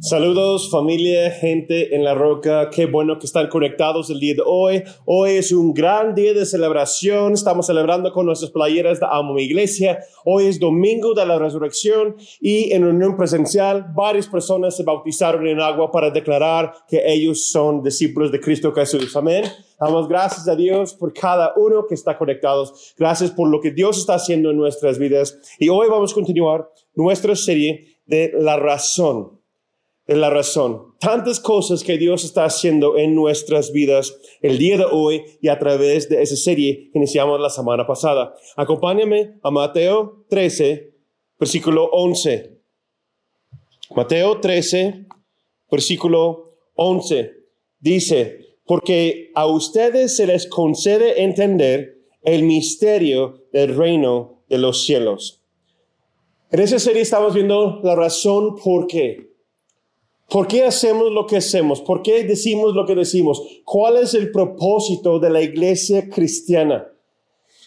Saludos familia, gente en la roca, qué bueno que están conectados el día de hoy. Hoy es un gran día de celebración, estamos celebrando con nuestras playeras de Amo Mi Iglesia. Hoy es domingo de la resurrección y en reunión presencial varias personas se bautizaron en agua para declarar que ellos son discípulos de Cristo Jesús. Amén. Damos gracias a Dios por cada uno que está conectados. Gracias por lo que Dios está haciendo en nuestras vidas. Y hoy vamos a continuar nuestra serie de la razón es la razón. Tantas cosas que Dios está haciendo en nuestras vidas el día de hoy y a través de esa serie que iniciamos la semana pasada. Acompáñame a Mateo 13, versículo 11. Mateo 13, versículo 11. Dice, porque a ustedes se les concede entender el misterio del reino de los cielos. En esa serie estamos viendo la razón por qué. ¿Por qué hacemos lo que hacemos? ¿Por qué decimos lo que decimos? ¿Cuál es el propósito de la iglesia cristiana?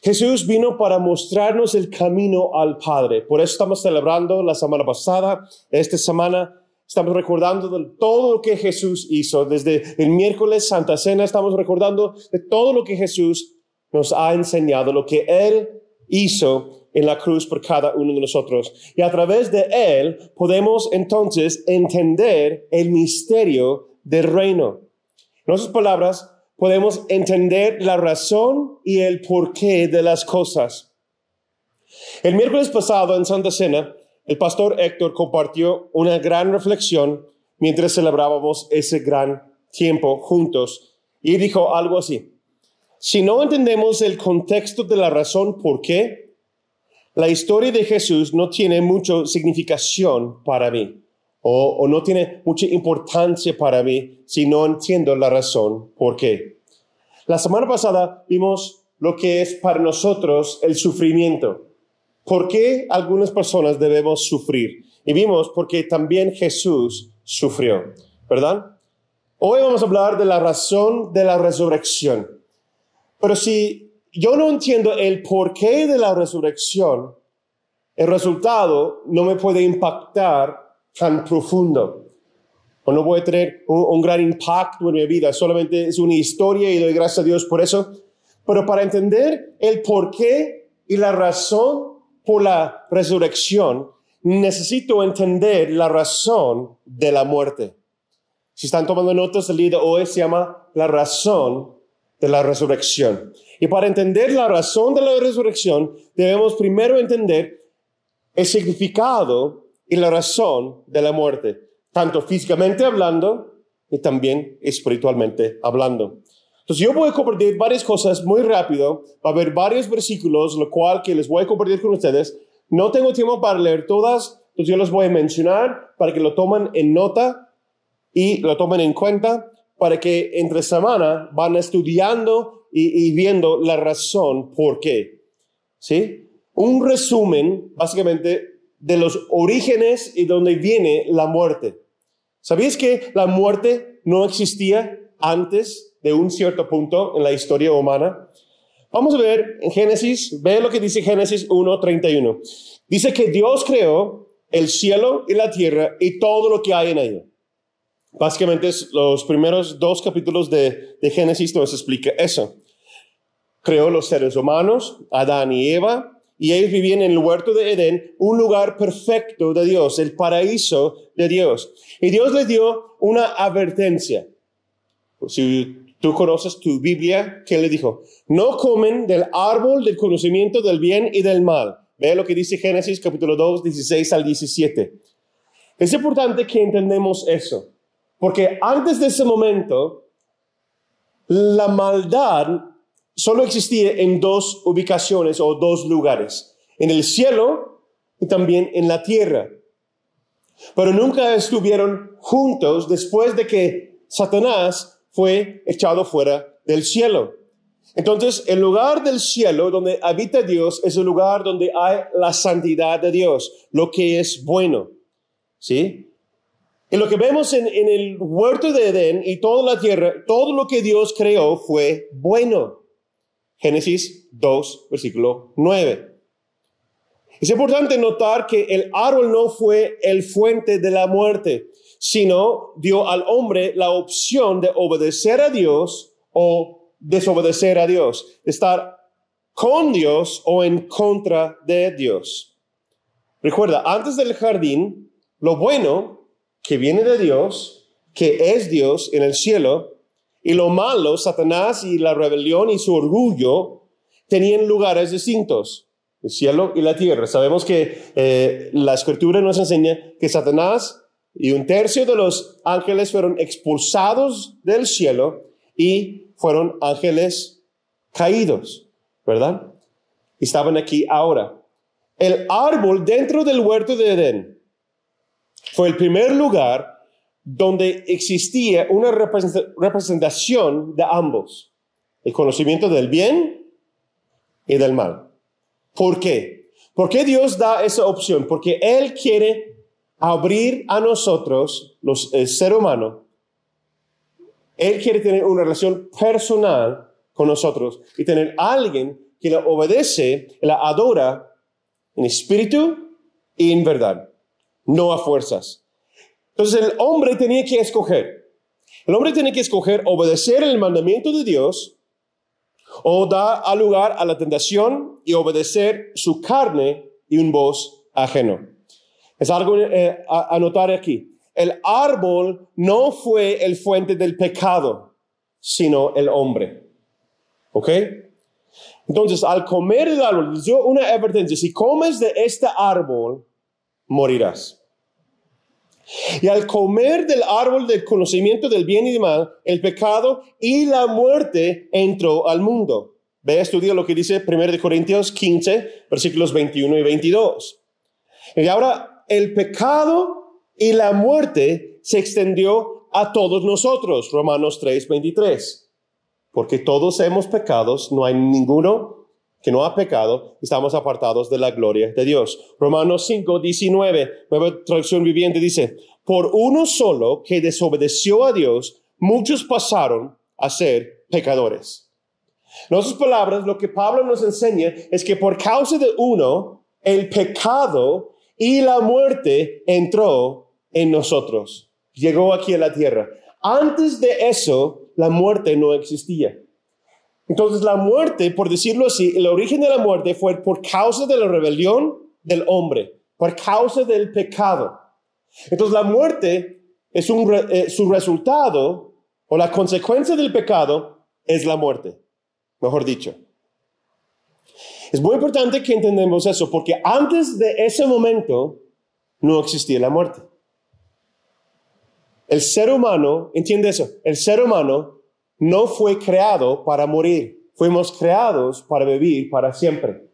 Jesús vino para mostrarnos el camino al Padre. Por eso estamos celebrando la semana pasada, esta semana estamos recordando de todo lo que Jesús hizo. Desde el miércoles Santa Cena estamos recordando de todo lo que Jesús nos ha enseñado, lo que Él hizo en la cruz por cada uno de nosotros. Y a través de Él podemos entonces entender el misterio del reino. En otras palabras, podemos entender la razón y el porqué de las cosas. El miércoles pasado en Santa Cena, el pastor Héctor compartió una gran reflexión mientras celebrábamos ese gran tiempo juntos y dijo algo así. Si no entendemos el contexto de la razón por qué, la historia de Jesús no tiene mucha significación para mí o, o, no tiene mucha importancia para mí si no entiendo la razón por qué. La semana pasada vimos lo que es para nosotros el sufrimiento. ¿Por qué algunas personas debemos sufrir? Y vimos porque también Jesús sufrió, ¿verdad? Hoy vamos a hablar de la razón de la resurrección. Pero si yo no entiendo el porqué de la resurrección, el resultado no me puede impactar tan profundo. O no puede tener un, gran impacto en mi vida. Solamente es una historia y doy gracias a Dios por eso. Pero para entender el porqué y la razón por la resurrección, necesito entender la razón de la muerte. Si están tomando notas, el día de hoy se llama la razón de la resurrección. Y para entender la razón de la resurrección, debemos primero entender el significado y la razón de la muerte, tanto físicamente hablando y también espiritualmente hablando. Entonces yo voy a compartir varias cosas muy rápido, va a haber varios versículos, lo cual que les voy a compartir con ustedes. No tengo tiempo para leer todas, entonces yo los voy a mencionar para que lo tomen en nota y lo tomen en cuenta para que entre semana van estudiando y, viendo la razón por qué. ¿Sí? Un resumen, básicamente, de los orígenes y donde viene la muerte. ¿Sabías que la muerte no existía antes de un cierto punto en la historia humana? Vamos a ver en Génesis, ve lo que dice Génesis 1.31. Dice que Dios creó el cielo y la tierra y todo lo que hay en ello. Básicamente los primeros dos capítulos de, de Génesis nos explica eso creó los seres humanos, Adán y Eva, y ellos vivían en el huerto de Edén, un lugar perfecto de Dios, el paraíso de Dios. Y Dios les dio una advertencia. Si tú conoces tu Biblia, ¿qué le dijo? No comen del árbol del conocimiento del bien y del mal. Ve lo que dice Génesis capítulo 2, 16 al 17. Es importante que entendamos eso, porque antes de ese momento, la maldad solo existía en dos ubicaciones o dos lugares, en el cielo y también en la tierra. Pero nunca estuvieron juntos después de que Satanás fue echado fuera del cielo. Entonces, el lugar del cielo donde habita Dios es el lugar donde hay la santidad de Dios, lo que es bueno. ¿Sí? Y lo que vemos en, el huerto de Edén y toda la tierra, todo lo que Dios creó fue bueno. Génesis 2, versículo 9. Es importante notar que el árbol no fue el fuente de la muerte, sino dio al hombre la opción de obedecer a Dios o desobedecer a Dios, estar con Dios o en contra de Dios. Recuerda, antes del jardín, lo bueno que viene de Dios, que es Dios en el cielo, y lo malo, Satanás y la rebelión y su orgullo, tenían lugares distintos, el cielo y la tierra. Sabemos que eh, la escritura nos enseña que Satanás y un tercio de los ángeles fueron expulsados del cielo y fueron ángeles caídos, ¿verdad? Estaban aquí ahora. El árbol dentro del huerto de Edén fue el primer lugar donde existía una representación de ambos, el conocimiento del bien y del mal. ¿Por qué? ¿Por qué Dios da esa opción? Porque Él quiere abrir a nosotros, los, el ser humano, Él quiere tener una relación personal con nosotros y tener alguien que le obedece, la adora en espíritu y en verdad, no a fuerzas. Entonces el hombre tenía que escoger. El hombre tiene que escoger obedecer el mandamiento de Dios o dar lugar a la tentación y obedecer su carne y un voz ajeno. Es algo eh, a, notar aquí. El árbol no fue el fuente del pecado, sino el hombre. ¿Ok? Entonces, al comer el árbol, dio una advertencia, si comes de este árbol, morirás. Y al comer del árbol del conocimiento del bien y del mal, el pecado y la muerte entró al mundo. Ve, estudia lo que dice 1 Corintios 15, versículos 21 y 22. Y ahora el pecado y la muerte se extendió a todos nosotros, Romanos 3, 23. Porque todos hemos pecados, no hay ninguno que no ha pecado, estamos apartados de la gloria de Dios. Romanos 5, 19, nueva traducción viviente dice, por uno solo que desobedeció a Dios, muchos pasaron a ser pecadores. En otras palabras, lo que Pablo nos enseña es que por causa de uno, el pecado y la muerte entró en nosotros. Llegó aquí a la tierra. Antes de eso, la muerte no existía. Entonces la muerte, por decirlo así, el origen de la muerte fue por causa de la rebelión del hombre, por causa del pecado. Entonces la muerte es un, eh, su resultado o la consecuencia del pecado es la muerte, mejor dicho. Es muy importante que entendamos eso porque antes de ese momento no existía la muerte. El ser humano, entiende eso, el ser humano no fue creado para morir, fuimos creados para vivir para siempre.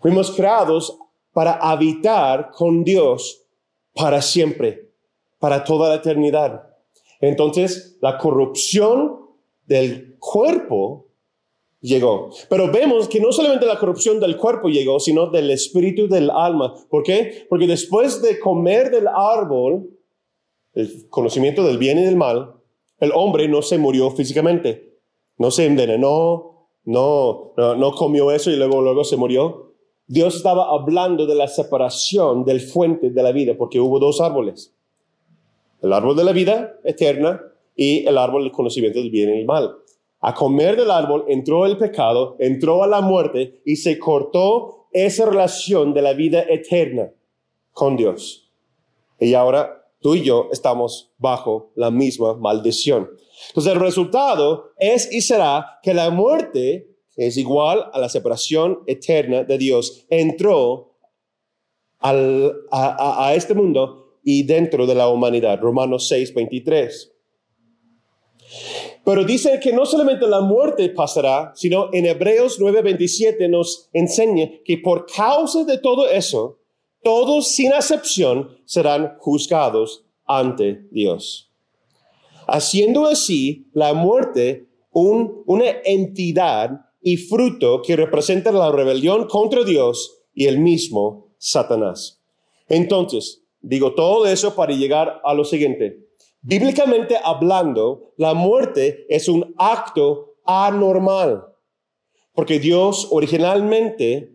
Fuimos creados para habitar con Dios para siempre, para toda la eternidad. Entonces, la corrupción del cuerpo llegó. Pero vemos que no solamente la corrupción del cuerpo llegó, sino del espíritu del alma. ¿Por qué? Porque después de comer del árbol, el conocimiento del bien y del mal, el hombre no se murió físicamente, no se envenenó, no, no, comió eso y luego, luego se murió. Dios estaba hablando de la separación del fuente de la vida, porque hubo dos árboles. El árbol de la vida eterna y el árbol del conocimiento del bien y el mal. A comer del árbol entró el pecado, entró a la muerte y se cortó esa relación de la vida eterna con Dios. Y ahora tú y yo estamos bajo la misma maldición. Entonces el resultado es y será que la muerte, es igual a la separación eterna de Dios, entró a, este mundo y dentro de la humanidad. Romanos 6, 23. Pero dice que no solamente la muerte pasará, sino en Hebreos 9:27 nos enseña que por causa de todo eso, todos sin excepción serán juzgados ante Dios. Haciendo así la muerte una entidad y fruto que representa la rebelión contra Dios y el mismo Satanás. Entonces, digo todo eso para llegar a lo siguiente. Bíblicamente hablando, la muerte es un acto anormal, porque Dios originalmente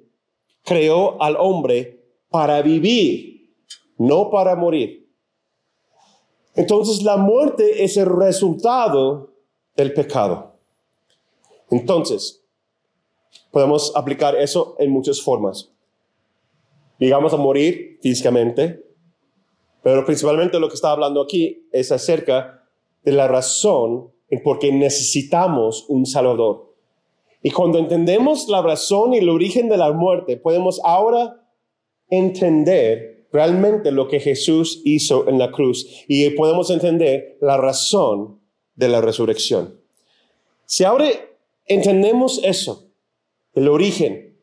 creó al hombre para vivir, no para morir. Entonces la muerte es el resultado del pecado. Entonces, podemos aplicar eso en muchas formas. Llegamos a morir físicamente, pero principalmente lo que está hablando aquí es acerca de la razón en por qué necesitamos un Salvador. Y cuando entendemos la razón y el origen de la muerte, podemos ahora entender realmente lo que Jesús hizo en la cruz y podemos entender la razón de la resurrección. Si ahora entendemos eso, el origen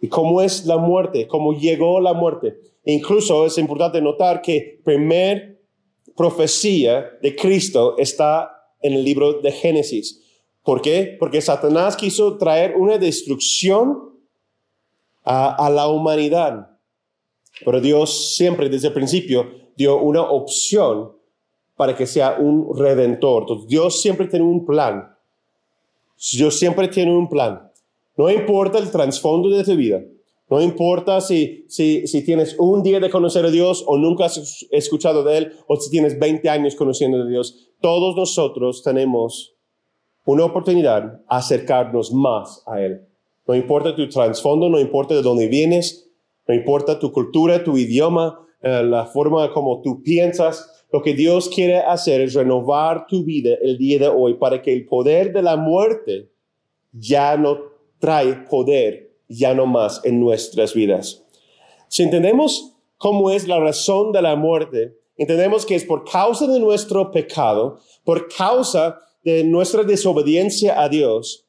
y cómo es la muerte, cómo llegó la muerte, incluso es importante notar que primer profecía de Cristo está en el libro de Génesis. ¿Por qué? Porque Satanás quiso traer una destrucción a, a la humanidad pero Dios siempre desde el principio dio una opción para que sea un redentor. Dios siempre tiene un plan. Dios siempre tiene un plan. No importa el trasfondo de tu vida. No importa si, si, si tienes un día de conocer a Dios o nunca has escuchado de Él o si tienes 20 años conociendo de Dios. Todos nosotros tenemos una oportunidad a acercarnos más a Él. No importa tu trasfondo, no importa de dónde vienes, no importa tu cultura, tu idioma, eh, la forma como tú piensas, lo que Dios quiere hacer es renovar tu vida el día de hoy para que el poder de la muerte ya no trae poder, ya no más en nuestras vidas. Si entendemos cómo es la razón de la muerte, entendemos que es por causa de nuestro pecado, por causa de nuestra desobediencia a Dios,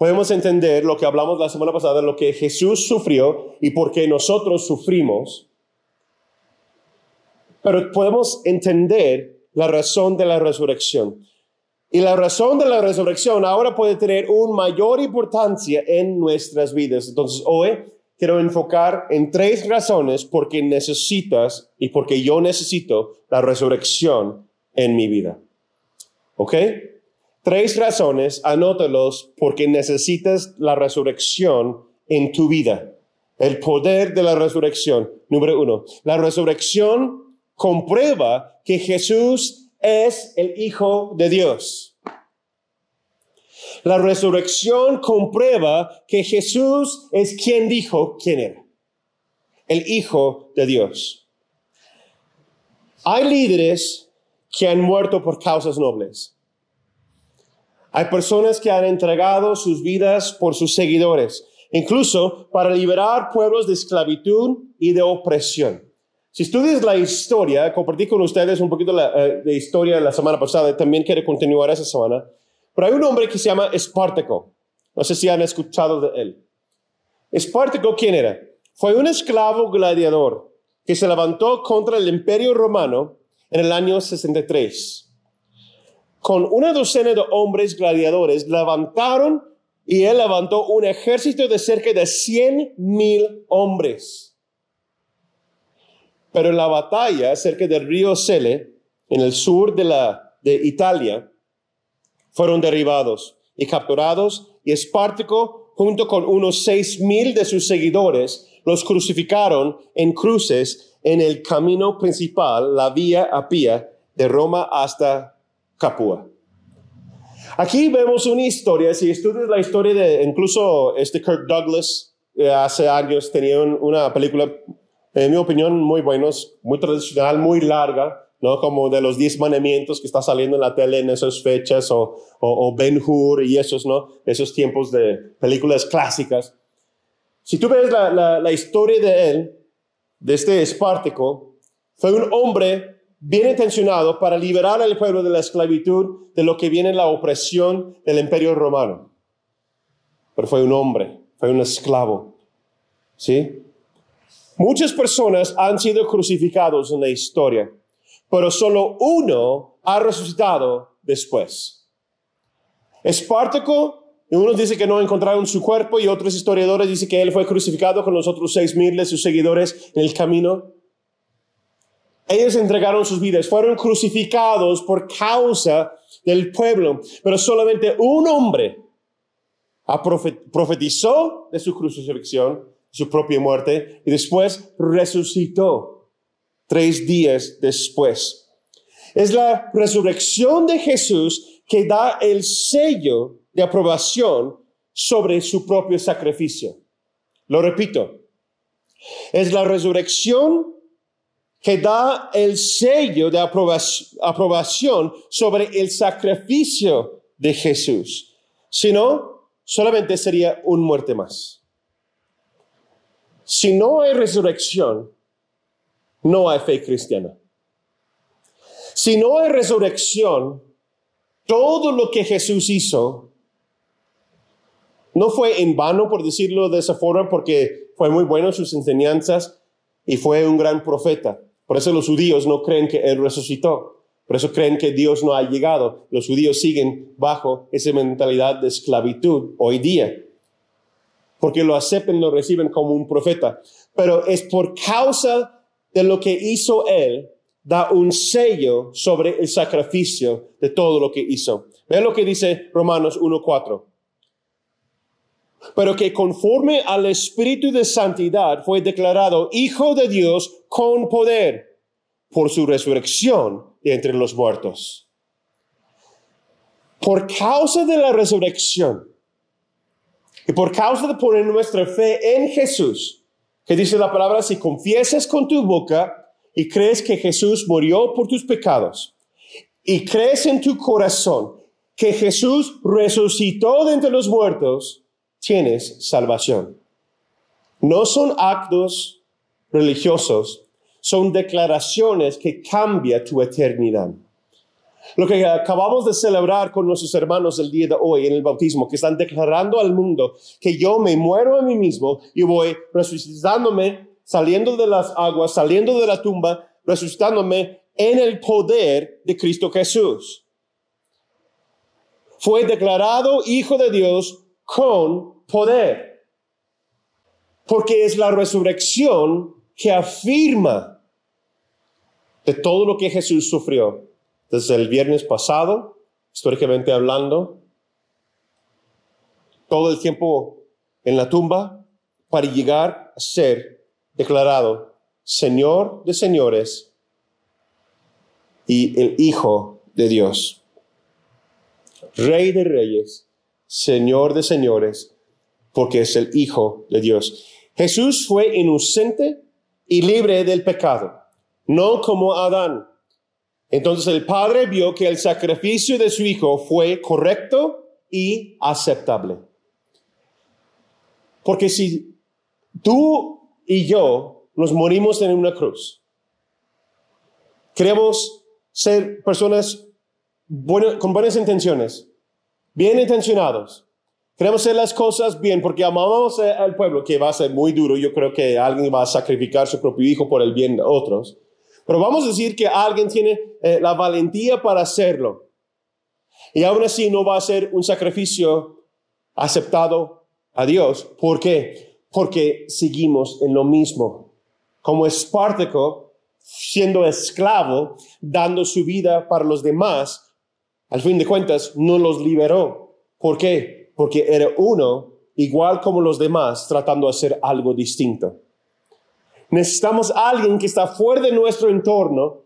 podemos entender lo que hablamos la semana pasada, lo que Jesús sufrió y por qué nosotros sufrimos. Pero podemos entender la razón de la resurrección. Y la razón de la resurrección ahora puede tener una mayor importancia en nuestras vidas. Entonces, hoy quiero enfocar en tres razones por qué necesitas y por qué yo necesito la resurrección en mi vida. ¿Ok? Tres razones, anótalos porque necesitas la resurrección en tu vida. El poder de la resurrección. Número uno, la resurrección comprueba que Jesús es el Hijo de Dios. La resurrección comprueba que Jesús es quien dijo quién era. El Hijo de Dios. Hay líderes que han muerto por causas nobles. Hay personas que han entregado sus vidas por sus seguidores, incluso para liberar pueblos de esclavitud y de opresión. Si estudias la historia, compartí con ustedes un poquito la, eh, de historia la semana pasada, también quiero continuar esa semana, pero hay un hombre que se llama Espartaco. No sé si han escuchado de él. Espartaco, ¿quién era? Fue un esclavo gladiador que se levantó contra el imperio romano en el año 63 con una docena de hombres gladiadores, levantaron y él levantó un ejército de cerca de 100 mil hombres. Pero en la batalla cerca del río Sele, en el sur de, la, de Italia, fueron derribados y capturados y Espartaco, junto con unos seis mil de sus seguidores, los crucificaron en cruces en el camino principal, la vía Apia, de Roma hasta Capua. Aquí vemos una historia, si estudias la historia de incluso este Kirk Douglas, eh, hace años tenía una película, en mi opinión, muy buena, muy tradicional, muy larga, ¿no? Como de los diez mandamientos que está saliendo en la tele en esas fechas, o, o, Ben Hur y esos, ¿no? Esos tiempos de películas clásicas. Si tú ves la, la, la historia de él, de este Espartaco, fue un hombre bien intencionado para liberar al pueblo de la esclavitud de lo que viene la opresión del imperio romano. Pero fue un hombre, fue un esclavo. ¿Sí? Muchas personas han sido crucificados en la historia, pero solo uno ha resucitado después. Espartaco, unos dicen que no encontraron su cuerpo y otros historiadores dicen que él fue crucificado con los otros seis mil de sus seguidores en el camino. Ellos entregaron sus vidas, fueron crucificados por causa del pueblo, pero solamente un hombre profetizó de su crucifixión su propia muerte y después resucitó tres días después. Es la resurrección de Jesús que da el sello de aprobación sobre su propio sacrificio. Lo repito, es la resurrección que da el sello de aprobación sobre el sacrificio de Jesús. Si no, solamente sería un muerte más. Si no hay resurrección, no hay fe cristiana. Si no hay resurrección, todo lo que Jesús hizo no fue en vano, por decirlo de esa forma, porque fue muy bueno sus enseñanzas y fue un gran profeta. Por eso los judíos no creen que Él resucitó. Por eso creen que Dios no ha llegado. Los judíos siguen bajo esa mentalidad de esclavitud hoy día. Porque lo aceptan, lo reciben como un profeta. Pero es por causa de lo que hizo Él, da un sello sobre el sacrificio de todo lo que hizo. Vean lo que dice Romanos 1.4 pero que conforme al Espíritu de Santidad fue declarado Hijo de Dios con poder por su resurrección de entre los muertos. Por causa de la resurrección y por causa de poner nuestra fe en Jesús, que dice la palabra, si confiesas con tu boca y crees que Jesús murió por tus pecados y crees en tu corazón que Jesús resucitó de entre los muertos, tienes salvación. No son actos religiosos, son declaraciones que cambian tu eternidad. Lo que acabamos de celebrar con nuestros hermanos el día de hoy en el bautismo, que están declarando al mundo que yo me muero a mí mismo y voy resucitándome, saliendo de las aguas, saliendo de la tumba, resucitándome en el poder de Cristo Jesús. Fue declarado Hijo de Dios con poder. Porque es la resurrección que afirma de todo lo que Jesús sufrió desde el viernes pasado, históricamente hablando, todo el tiempo en la tumba para llegar a ser declarado Señor de señores y el Hijo de Dios, Rey de reyes Señor de señores, porque es el Hijo de Dios. Jesús fue inocente y libre del pecado, no como Adán. Entonces el Padre vio que el sacrificio de su Hijo fue correcto y aceptable. Porque si tú y yo nos morimos en una cruz, queremos ser personas con buenas intenciones, bien intencionados. Queremos hacer las cosas bien porque amamos al pueblo, que va a ser muy duro. Yo creo que alguien va a sacrificar su propio hijo por el bien de otros. Pero vamos a decir que alguien tiene eh, la valentía para hacerlo. Y aún así no va a ser un sacrificio aceptado a Dios. ¿Por qué? Porque seguimos en lo mismo. Como Espartaco, siendo esclavo, dando su vida para los demás, al fin de cuentas, no los liberó. ¿Por qué? Porque era uno igual como los demás tratando de hacer algo distinto. Necesitamos a alguien que está fuera de nuestro entorno,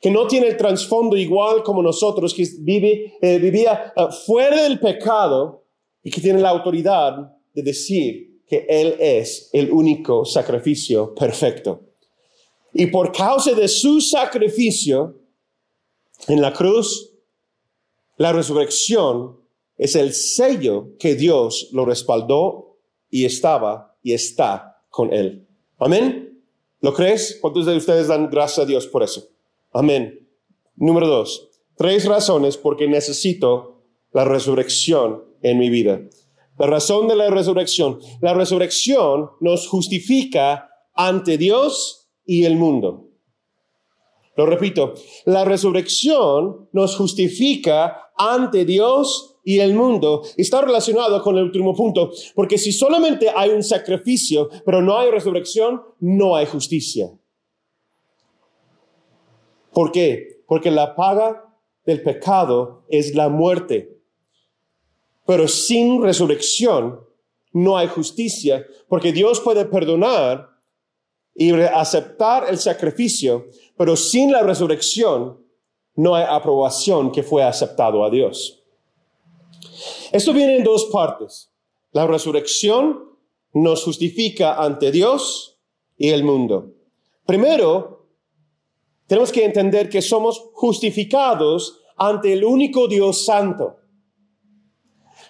que no tiene el trasfondo igual como nosotros, que vive, eh, vivía eh, fuera del pecado y que tiene la autoridad de decir que Él es el único sacrificio perfecto. Y por causa de su sacrificio en la cruz, la resurrección es el sello que Dios lo respaldó y estaba y está con él. Amén. ¿Lo crees? ¿Cuántos de ustedes dan gracias a Dios por eso? Amén. Número dos, tres razones por qué necesito la resurrección en mi vida. La razón de la resurrección. La resurrección nos justifica ante Dios y el mundo. Lo repito, la resurrección nos justifica ante Dios y el mundo. Está relacionado con el último punto, porque si solamente hay un sacrificio, pero no hay resurrección, no hay justicia. ¿Por qué? Porque la paga del pecado es la muerte. Pero sin resurrección no hay justicia, porque Dios puede perdonar y aceptar el sacrificio, pero sin la resurrección no hay aprobación que fue aceptado a Dios. Esto viene en dos partes. La resurrección nos justifica ante Dios y el mundo. Primero, tenemos que entender que somos justificados ante el único Dios santo.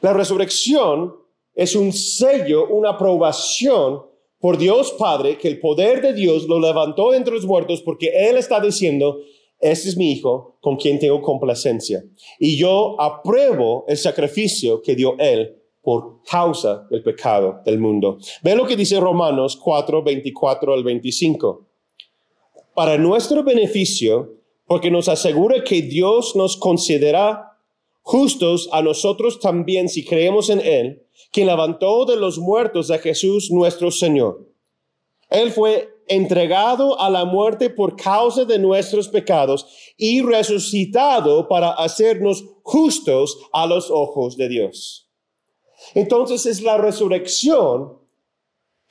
La resurrección es un sello, una aprobación por Dios Padre, que el poder de Dios lo levantó entre los muertos porque Él está diciendo, este es mi hijo con quien tengo complacencia. Y yo apruebo el sacrificio que dio Él por causa del pecado del mundo. Ve lo que dice Romanos 4, 24 al 25. Para nuestro beneficio, porque nos asegura que Dios nos considera justos a nosotros también si creemos en Él, quien levantó de los muertos a Jesús nuestro Señor. Él fue entregado a la muerte por causa de nuestros pecados y resucitado para hacernos justos a los ojos de Dios. Entonces es la resurrección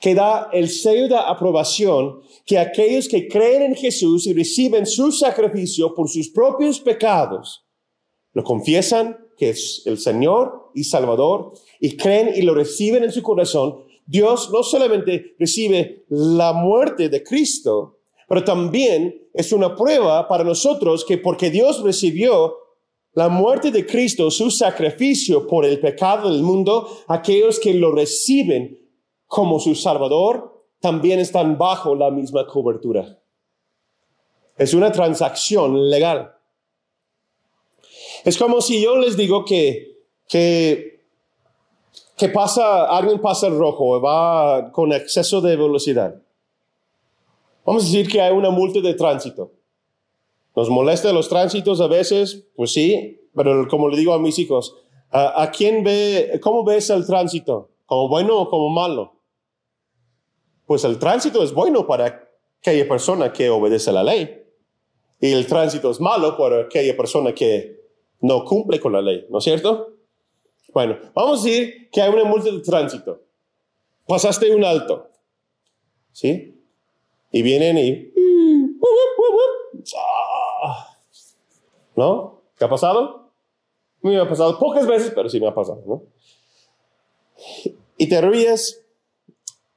que da el sello de aprobación que aquellos que creen en Jesús y reciben su sacrificio por sus propios pecados, lo confiesan que es el Señor y Salvador y creen y lo reciben en su corazón, Dios no solamente recibe la muerte de Cristo, pero también es una prueba para nosotros que porque Dios recibió la muerte de Cristo, su sacrificio por el pecado del mundo, aquellos que lo reciben como su Salvador también están bajo la misma cobertura. Es una transacción legal. Es como si yo les digo que, que que pasa, alguien pasa el rojo, va con exceso de velocidad. Vamos a decir que hay una multa de tránsito. ¿Nos molesta los tránsitos a veces? Pues sí, pero como le digo a mis hijos, ¿a, quién ve, cómo ves el tránsito? ¿Como bueno o como malo? Pues el tránsito es bueno para aquella persona que obedece la ley. Y el tránsito es malo para aquella persona que no cumple con la ley, ¿no es cierto? Bueno, vamos a decir que hay una multa de tránsito. Pasaste un alto. ¿Sí? Y vienen y... ¿No? ¿Qué ha pasado? Me ha pasado pocas veces, pero sí me ha pasado, ¿no? Y te ríes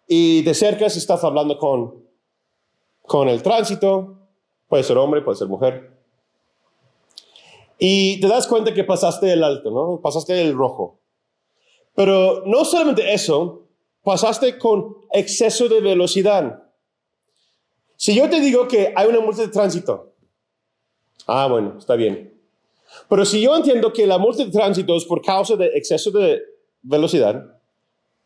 y te acercas y estás hablando con, con el tránsito. Puede ser hombre, puede ser mujer. Y te das cuenta que pasaste el alto, ¿no? Pasaste el rojo. Pero no solamente eso, pasaste con exceso de velocidad. Si yo te digo que hay una multa de tránsito, ah, bueno, está bien. Pero si yo entiendo que la multa de tránsito es por causa de exceso de velocidad,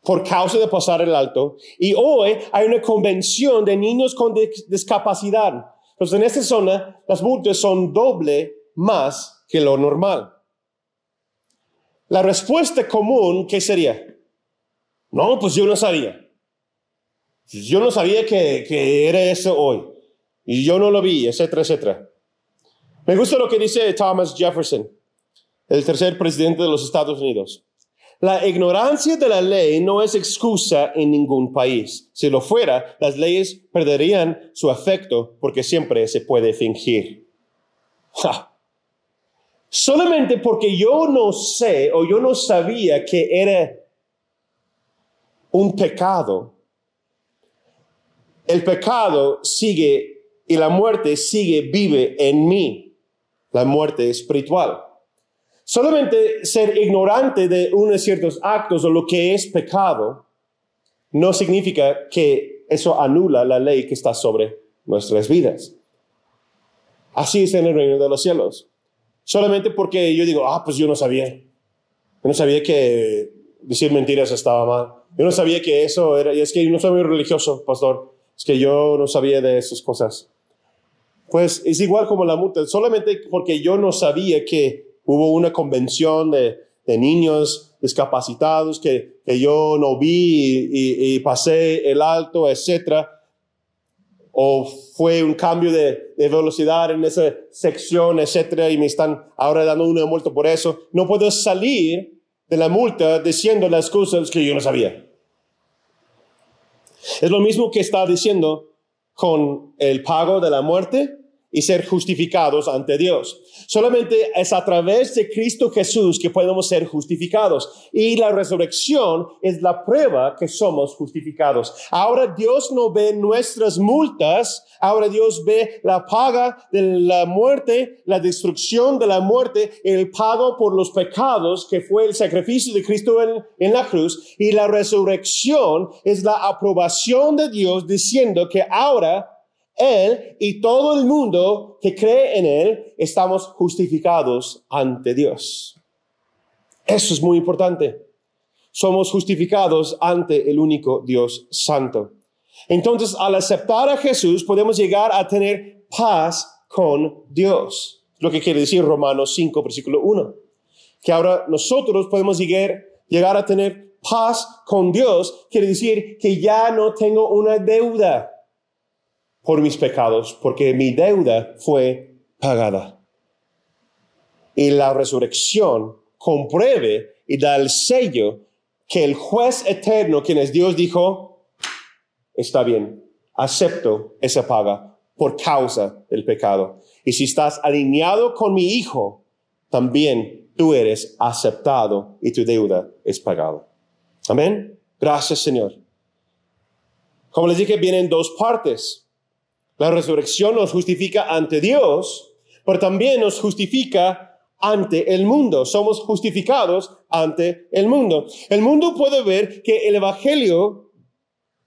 por causa de pasar el alto, y hoy hay una convención de niños con discapacidad. Entonces, en esta zona, las multas son doble más que lo normal. La respuesta común, ¿qué sería? No, pues yo no sabía. Yo no sabía que, que era eso hoy. Y yo no lo vi, etcétera, etcétera. Me gusta lo que dice Thomas Jefferson, el tercer presidente de los Estados Unidos. La ignorancia de la ley no es excusa en ningún país. Si lo fuera, las leyes perderían su efecto porque siempre se puede fingir. Solamente porque yo no sé o yo no sabía que era un pecado. El pecado sigue y la muerte sigue, vive en mí, la muerte espiritual. Solamente ser ignorante de unos ciertos actos o lo que es pecado no significa que eso anula la ley que está sobre nuestras vidas. Así es en el reino de los cielos solamente porque yo digo, ah, pues yo no sabía. Yo no sabía que decir mentiras estaba mal. Yo no sabía que eso era, y es que yo no soy muy religioso, pastor. Es que yo no sabía de esas cosas. Pues es igual como la multa, solamente porque yo no sabía que hubo una convención de, niños discapacitados que, que, yo no vi y, y pasé el alto, etcétera o fue un cambio de, velocidad en esa sección, etcétera, y me están ahora dando una multa por eso. No puedo salir de la multa diciendo las cosas que yo no sabía. Es lo mismo que está diciendo con el pago de la muerte y ser justificados ante Dios. Solamente es a través de Cristo Jesús que podemos ser justificados. Y la resurrección es la prueba que somos justificados. Ahora Dios no ve nuestras multas, ahora Dios ve la paga de la muerte, la destrucción de la muerte, el pago por los pecados que fue el sacrificio de Cristo en, en la cruz. Y la resurrección es la aprobación de Dios diciendo que ahora él y todo el mundo que cree en Él estamos justificados ante Dios. Eso es muy importante. Somos justificados ante el único Dios santo. Entonces, al aceptar a Jesús, podemos llegar a tener paz con Dios. Lo que quiere decir Romanos 5, versículo 1. Que ahora nosotros podemos llegar, llegar a tener paz con Dios. Quiere decir que ya no tengo una deuda por mis pecados, porque mi deuda fue pagada. Y la resurrección compruebe y da el sello que el juez eterno, quien es Dios, dijo, está bien, acepto esa paga por causa del pecado. Y si estás alineado con mi Hijo, también tú eres aceptado y tu deuda es pagada. Amén. Gracias, Señor. Como les dije, vienen dos partes. La resurrección nos justifica ante Dios, pero también nos justifica ante el mundo. Somos justificados ante el mundo. El mundo puede ver que el Evangelio,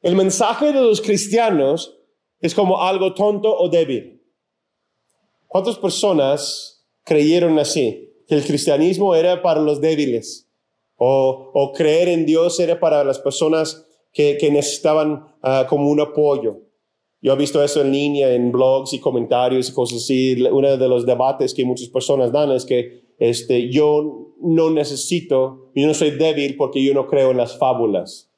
el mensaje de los cristianos, es como algo tonto o débil. ¿Cuántas personas creyeron así? Que el cristianismo era para los débiles. O, creer en Dios era para las personas que, necesitaban ah, como un apoyo. Yo he visto eso en línea, en blogs y comentarios y cosas así. Uno de los debates que muchas personas dan es que este, yo no necesito, yo no soy débil porque yo no creo en las fábulas.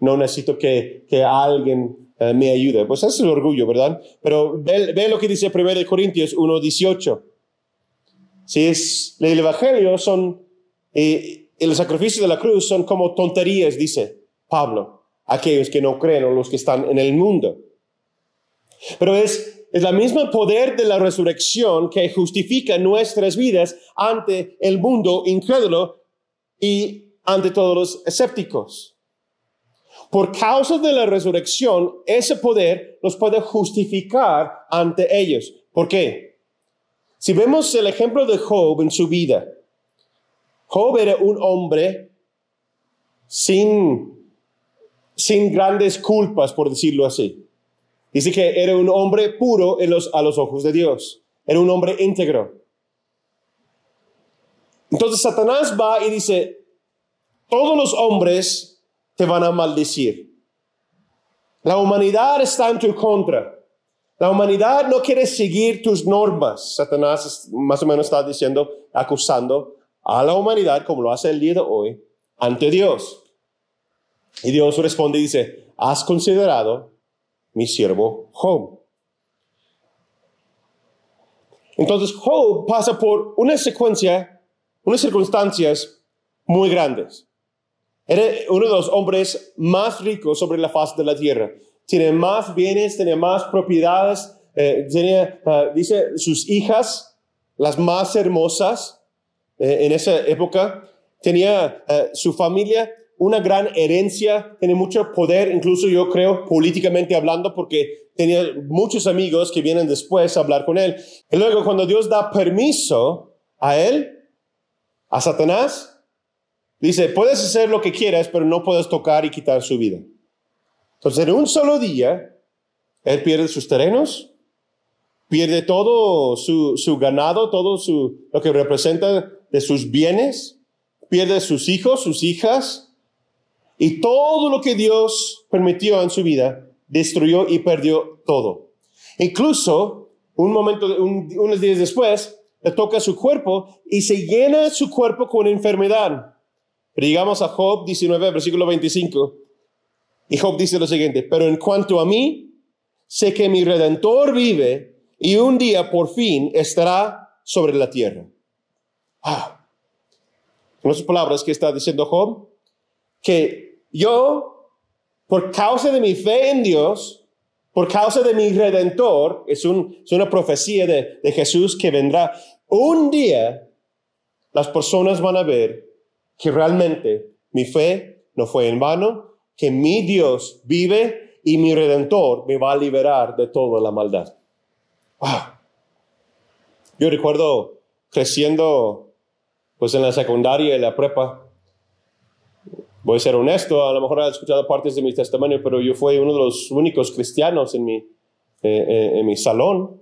No necesito que, que alguien eh, me ayude. Pues ese es el orgullo, ¿verdad? Pero ve, lo que dice 1 Corintios 1.18. Si es el Evangelio, son, eh, el sacrificio de la cruz son como tonterías, dice Pablo, aquellos que no creen o los que están en el mundo. Pero es, es la misma poder de la resurrección que justifica nuestras vidas ante el mundo incrédulo y ante todos los escépticos. Por causa de la resurrección, ese poder nos puede justificar ante ellos. ¿Por qué? Si vemos el ejemplo de Job en su vida, Job era un hombre sin, sin grandes culpas, por decirlo así. Dice que era un hombre puro a los ojos de Dios. Era un hombre íntegro. Entonces Satanás va y dice, todos los hombres te van a maldecir. La humanidad está en tu contra. La humanidad no quiere seguir tus normas. Satanás más o menos está diciendo, acusando a la humanidad, como lo hace el día de hoy, ante Dios. Y Dios responde y dice, ¿has considerado mi siervo Job. Entonces Job pasa por una secuencia, unas circunstancias muy grandes. Era uno de los hombres más ricos sobre la faz de la tierra. Tiene más bienes, tenía más propiedades, eh, tenía, ah, dice, sus hijas, las más hermosas eh, en esa época. Tenía eh, su familia una gran herencia, tiene mucho poder, incluso yo creo políticamente hablando, porque tenía muchos amigos que vienen después a hablar con él. Y luego cuando Dios da permiso a él, a Satanás, dice, puedes hacer lo que quieras, pero no puedes tocar y quitar su vida. Entonces, en un solo día, él pierde sus terrenos, pierde todo su, su ganado, todo su, lo que representa de sus bienes, pierde sus hijos, sus hijas, y todo lo que Dios permitió en su vida, destruyó y perdió todo. Incluso, un momento, unos días después, le toca su cuerpo y se llena su cuerpo con enfermedad. Pero llegamos a Job 19, versículo 25. Y Job dice lo siguiente, pero en cuanto a mí, sé que mi redentor vive y un día por fin estará sobre la tierra. Ah. En otras palabras, ¿qué está diciendo Job? que yo por causa de mi fe en Dios, por causa de mi redentor, es, una profecía de, Jesús que vendrá. Un día las personas van a ver que realmente mi fe no fue en vano, que mi Dios vive y mi redentor me va a liberar de toda la maldad. Yo recuerdo creciendo pues en la secundaria y la prepa. Voy a ser honesto, a lo mejor he escuchado partes de mi testimonio, pero yo fui uno de los únicos cristianos en mi, eh, eh, en mi salón.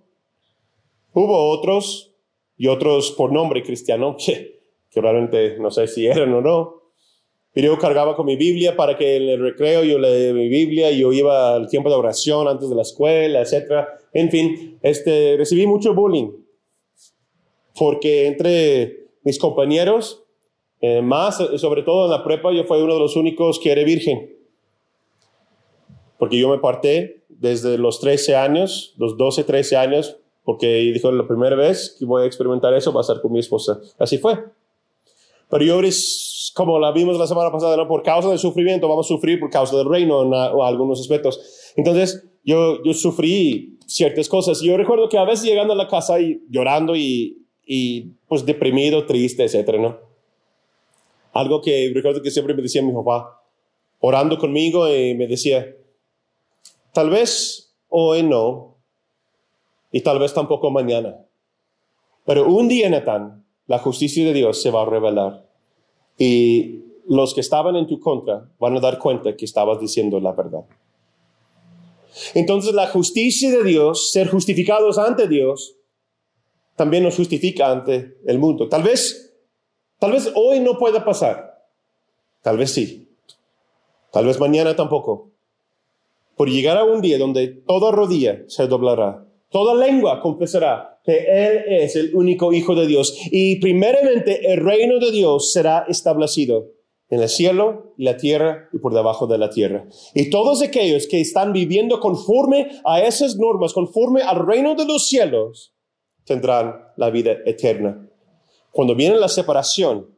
Hubo otros y otros por nombre cristiano que, que realmente no sé si eran o no. Pero yo cargaba con mi Biblia para que en el recreo yo leía mi Biblia y yo iba al tiempo de oración antes de la escuela, etc. En fin, este, recibí mucho bullying. Porque entre mis compañeros, eh, más sobre todo en la prepa, yo fui uno de los únicos que era virgen. Porque yo me parté desde los 13 años, los 12, 13 años, porque dijo la primera vez que voy a experimentar eso va a ser con mi esposa. Así fue. Pero yo como la vimos la semana pasada, ¿no? por causa del sufrimiento, vamos a sufrir por causa del reino en, algunos aspectos. Entonces, yo, yo sufrí ciertas cosas. Yo recuerdo que a veces llegando a la casa y llorando y, y pues deprimido, triste, etcétera, ¿no? Algo que recuerdo que siempre me decía mi papá, orando conmigo y me decía, tal vez hoy no, y tal vez tampoco mañana, pero un día, Natán, la justicia de Dios se va a revelar y los que estaban en tu contra van a dar cuenta que estabas diciendo la verdad. Entonces la justicia de Dios, ser justificados ante Dios, también nos justifica ante el mundo. Tal vez, tal vez hoy no pueda pasar. Tal vez sí. Tal vez mañana tampoco. Por llegar a un día donde toda rodilla se doblará, toda lengua confesará que Él es el único Hijo de Dios. Y primeramente el reino de Dios será establecido en el cielo, la tierra y por debajo de la tierra. Y todos aquellos que están viviendo conforme a esas normas, conforme al reino de los cielos, tendrán la vida eterna. Cuando viene la separación,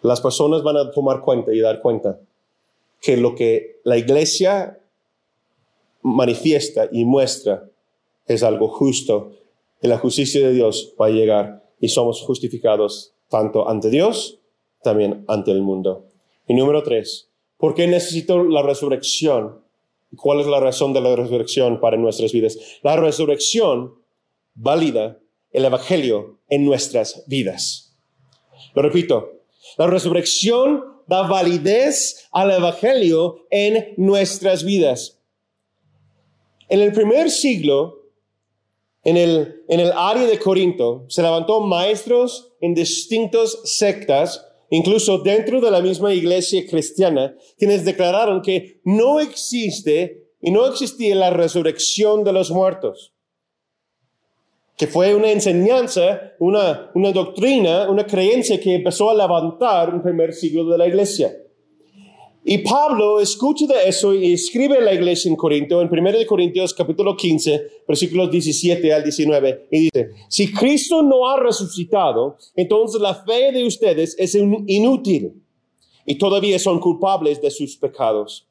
las personas van a tomar cuenta y dar cuenta que lo que la iglesia manifiesta y muestra es algo justo y la justicia de Dios va a llegar y somos justificados tanto ante Dios, también ante el mundo. Y número tres, ¿por qué necesito la resurrección? ¿Cuál es la razón de la resurrección para nuestras vidas? La resurrección valida el Evangelio en nuestras vidas. Lo repito, la resurrección da validez al Evangelio en nuestras vidas. En el primer siglo, en el, en el área de Corinto se levantó maestros en distintas sectas, incluso dentro de la misma iglesia cristiana, quienes declararon que no existe y no existía la resurrección de los muertos. Que fue una enseñanza, una, una doctrina, una creencia que empezó a levantar en el primer siglo de la iglesia. Y Pablo escucha de eso y escribe a la iglesia en Corinto, en 1 Corintios capítulo 15, versículos 17 al 19, y dice, si Cristo no ha resucitado, entonces la fe de ustedes es inútil y todavía son culpables de sus pecados.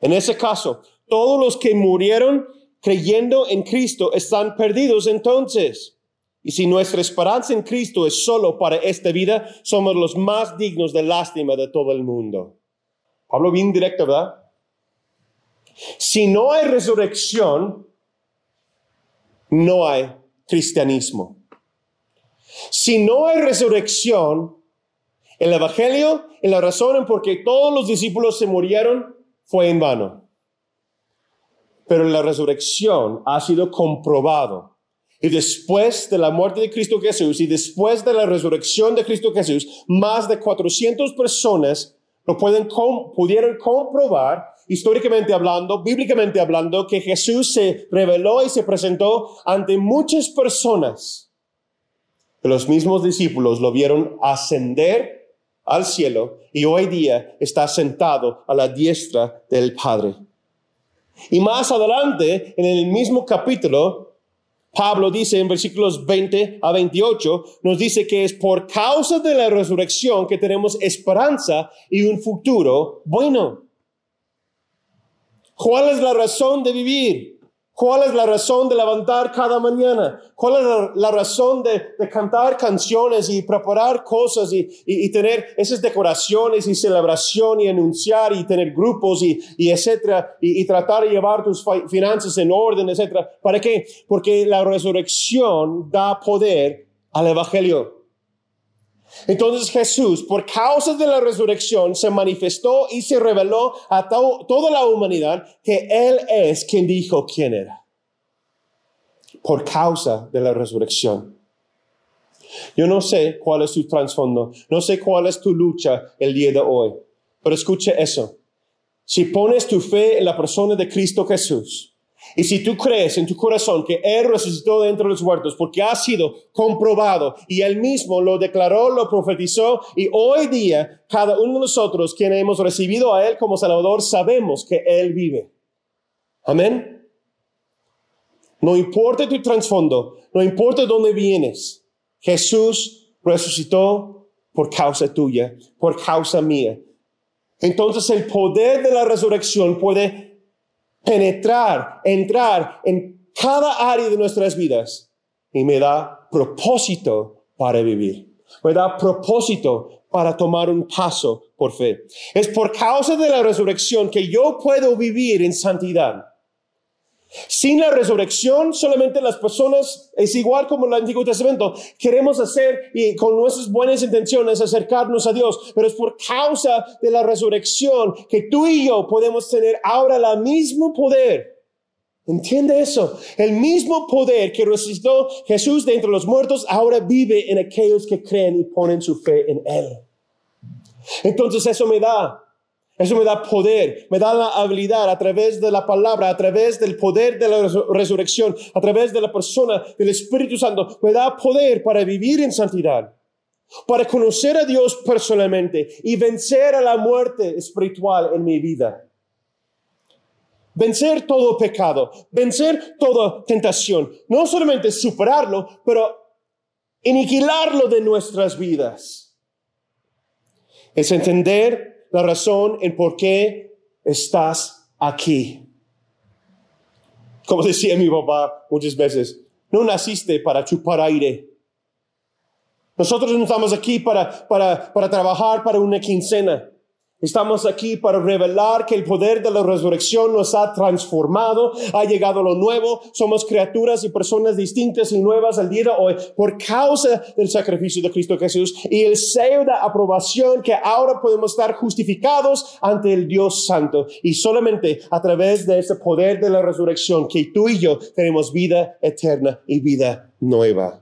En ese caso, todos los que murieron creyendo en Cristo están perdidos entonces. Y si nuestra esperanza en Cristo es solo para esta vida, somos los más dignos de lástima de todo el mundo. Hablo bien directo, ¿verdad? Si no hay resurrección, no hay cristianismo. Si no hay resurrección, el Evangelio y la razón en por qué todos los discípulos se murieron fue en vano. Pero la resurrección ha sido comprobado. Y después de la muerte de Cristo Jesús y después de la resurrección de Cristo Jesús, más de 400 personas lo pueden, pudieron comprobar históricamente hablando, bíblicamente hablando, que Jesús se reveló y se presentó ante muchas personas. Los mismos discípulos lo vieron ascender al cielo y hoy día está sentado a la diestra del Padre. Y más adelante, en el mismo capítulo, Pablo dice en versículos 20 a 28, nos dice que es por causa de la resurrección que tenemos esperanza y un futuro bueno. ¿Cuál es la razón de vivir? ¿Cuál es la razón de levantar cada mañana? ¿Cuál es la, razón de, cantar canciones y preparar cosas y, tener esas decoraciones y celebración y anunciar y tener grupos y, y etcétera y, tratar de llevar tus finanzas en orden, etcétera? ¿Para qué? Porque la resurrección da poder al evangelio. Entonces Jesús, por causa de la resurrección, se manifestó y se reveló a toda la humanidad que Él es quien dijo quién era. Por causa de la resurrección. Yo no sé cuál es tu trasfondo, no sé cuál es tu lucha el día de hoy, pero escuche eso. Si pones tu fe en la persona de Cristo Jesús, y si tú crees en tu corazón que Él resucitó de entre los muertos porque ha sido comprobado y Él mismo lo declaró, lo profetizó y hoy día cada uno de nosotros quienes hemos recibido a Él como Salvador sabemos que Él vive. Amén. No importa tu trasfondo, no importa dónde vienes, Jesús resucitó por causa tuya, por causa mía. Entonces el poder de la resurrección puede penetrar, entrar en cada área de nuestras vidas y me da propósito para vivir. Me da propósito para tomar un paso por fe. Es por causa de la resurrección que yo puedo vivir en santidad. Sin la resurrección, solamente las personas, es igual como el Antiguo Testamento, queremos hacer y con nuestras buenas intenciones acercarnos a Dios, pero es por causa de la resurrección que tú y yo podemos tener ahora el mismo poder. ¿Entiende eso? El mismo poder que resucitó Jesús de entre los muertos ahora vive en aquellos que creen y ponen su fe en Él. Entonces eso me da eso me da poder, me da la habilidad a través de la palabra, a través del poder de la resurrección, a través de la persona del Espíritu Santo, me da poder para vivir en santidad, para conocer a Dios personalmente y vencer a la muerte espiritual en mi vida. Vencer todo pecado, vencer toda tentación, no solamente superarlo, pero aniquilarlo de nuestras vidas. Es entender la razón en por qué estás aquí. Como decía mi papá muchas veces, no naciste para chupar aire. Nosotros no estamos aquí para, para, para trabajar para una quincena. Estamos aquí para revelar que el poder de la resurrección nos ha transformado, ha llegado lo nuevo, somos criaturas y personas distintas y nuevas al día de hoy por causa del sacrificio de Cristo Jesús y el sello de aprobación que ahora podemos estar justificados ante el Dios Santo y solamente a través de ese poder de la resurrección que tú y yo tenemos vida eterna y vida nueva.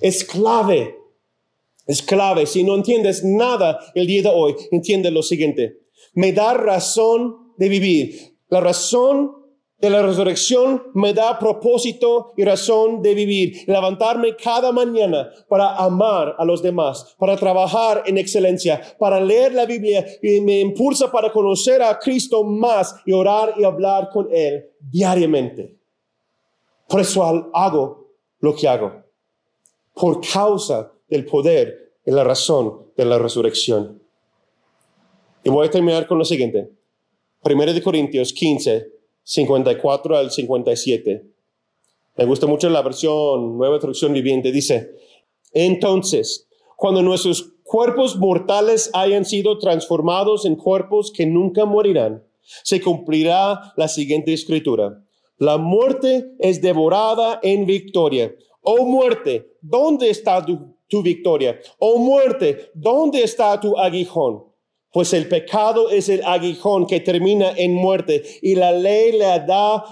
Es clave es clave. Si no entiendes nada el día de hoy, entiende lo siguiente. Me da razón de vivir. La razón de la resurrección me da propósito y razón de vivir. Levantarme cada mañana para amar a los demás, para trabajar en excelencia, para leer la Biblia y me impulsa para conocer a Cristo más y orar y hablar con Él diariamente. Por eso hago lo que hago. Por causa del poder y la razón de la resurrección. Y voy a terminar con lo siguiente. Primero de Corintios 15, 54 al 57. Me gusta mucho la versión, nueva traducción viviente. Dice, entonces, cuando nuestros cuerpos mortales hayan sido transformados en cuerpos que nunca morirán, se cumplirá la siguiente escritura. La muerte es devorada en victoria. Oh muerte, ¿dónde está tu tu victoria. Oh muerte, ¿dónde está tu aguijón? Pues el pecado es el aguijón que termina en muerte y la ley le da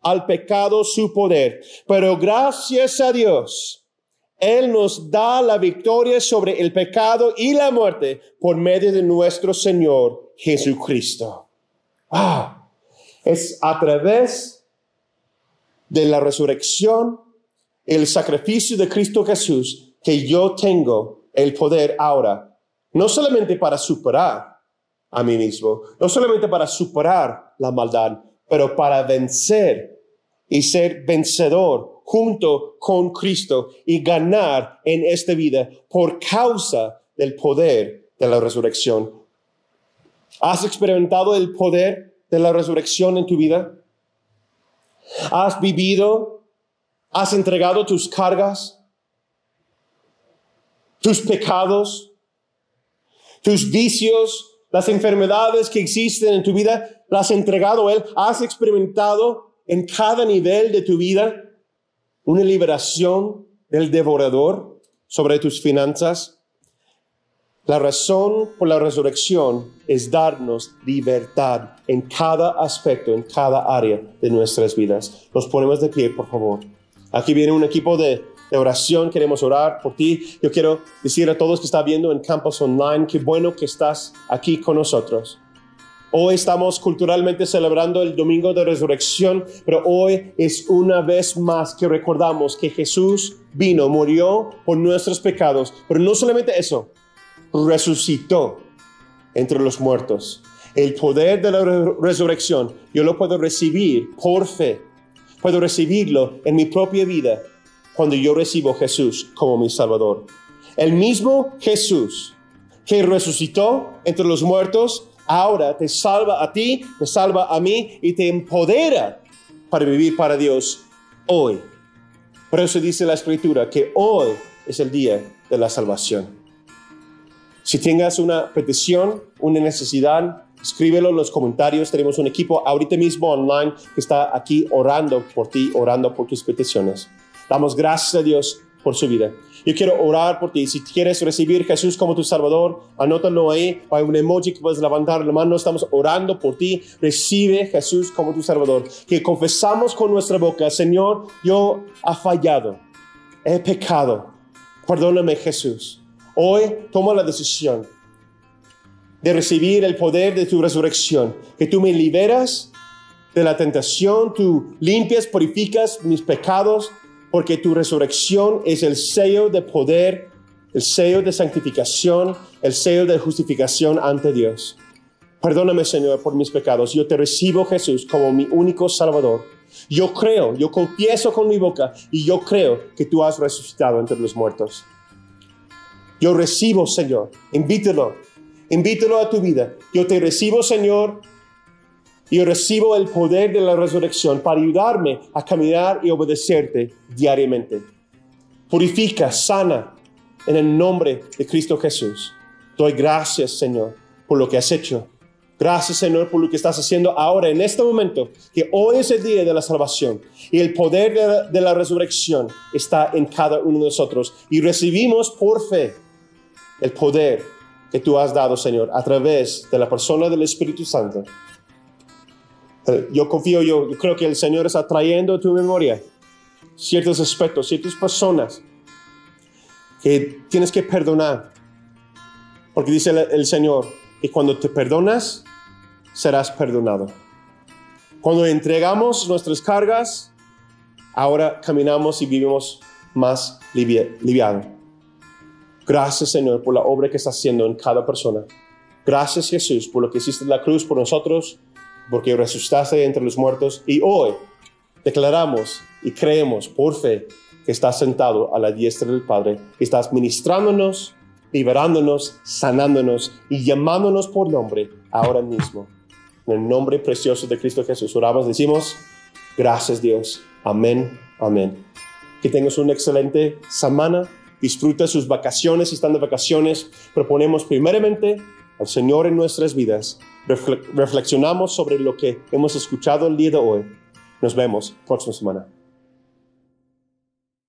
al pecado su poder. Pero gracias a Dios, Él nos da la victoria sobre el pecado y la muerte por medio de nuestro Señor Jesucristo. Ah, es a través de la resurrección, el sacrificio de Cristo Jesús, que yo tengo el poder ahora, no solamente para superar a mí mismo, no solamente para superar la maldad, pero para vencer y ser vencedor junto con Cristo y ganar en esta vida por causa del poder de la resurrección. ¿Has experimentado el poder de la resurrección en tu vida? ¿Has vivido? ¿Has entregado tus cargas? ¿Tus pecados? ¿Tus vicios? ¿Las enfermedades que existen en tu vida? ¿Las has entregado Él? ¿Has experimentado en cada nivel de tu vida una liberación del devorador sobre tus finanzas? La razón por la resurrección es darnos libertad en cada aspecto, en cada área de nuestras vidas. Nos ponemos de pie, por favor. Aquí viene un equipo de, oración, queremos orar por ti. Yo quiero decir a todos que están viendo en Campus Online, qué bueno que estás aquí con nosotros. Hoy estamos culturalmente celebrando el Domingo de Resurrección, pero hoy es una vez más que recordamos que Jesús vino, murió por nuestros pecados. Pero no solamente eso, resucitó entre los muertos. El poder de la resurrección yo lo puedo recibir por fe. Puedo recibirlo en mi propia vida cuando yo recibo a Jesús como mi Salvador. El mismo Jesús que resucitó entre los muertos, ahora te salva a ti, te salva a mí y te empodera para vivir para Dios hoy. Por eso dice la Escritura que hoy es el día de la salvación. Si tengas una petición, una necesidad, escríbelo en los comentarios. Tenemos un equipo ahorita mismo online que está aquí orando por ti, orando por tus peticiones. Damos gracias a Dios por su vida. Yo quiero orar por ti. Si quieres recibir Jesús como tu Salvador, anótalo ahí. Hay un emoji que puedes levantar la mano. Estamos orando por ti. Recibe Jesús como tu Salvador. Que confesamos con nuestra boca, Señor, yo he fallado. He pecado. Perdóname, Jesús. Hoy toma la decisión de recibir el poder de tu resurrección, que tú me liberas de la tentación, tú limpias, purificas mis pecados, porque tu resurrección es el sello de poder, el sello de santificación, el sello de justificación ante Dios. Perdóname, Señor, por mis pecados. Yo te recibo, Jesús, como mi único Salvador. Yo creo, yo confieso con mi boca y yo creo que tú has resucitado entre los muertos. Yo recibo, Señor. Invítelo. Invítelo a tu vida. Yo te recibo, Señor. Yo recibo el poder de la resurrección para ayudarme a caminar y obedecerte diariamente. Purifica, sana, en el nombre de Cristo Jesús. Doy gracias, Señor, por lo que has hecho. Gracias, Señor, por lo que estás haciendo ahora, en este momento, que hoy es el día de la salvación y el poder de la resurrección está en cada uno de nosotros. Y recibimos por fe el poder que tú has dado, Señor, a través de la persona del Espíritu Santo. Eh, yo confío, yo, creo que el Señor está trayendo a tu memoria ciertos aspectos, ciertas personas que tienes que perdonar. Porque dice el, Señor, que cuando te perdonas, serás perdonado. Cuando entregamos nuestras cargas, ahora caminamos y vivimos más liviano. Gracias, Señor, por la obra que estás haciendo en cada persona. Gracias, Jesús, por lo que hiciste en la cruz por nosotros, porque resucitaste entre los muertos. Y hoy declaramos y creemos por fe que estás sentado a la diestra del Padre, que estás ministrándonos, liberándonos, sanándonos y llamándonos por nombre ahora mismo. En el nombre precioso de Cristo Jesús oramos, decimos, gracias Dios. Amén, amén. Que tengas una excelente semana disfruta sus vacaciones si están de vacaciones. Proponemos primeramente al Señor en nuestras vidas. Reflexionamos sobre lo que hemos escuchado el día de hoy. Nos vemos próxima semana.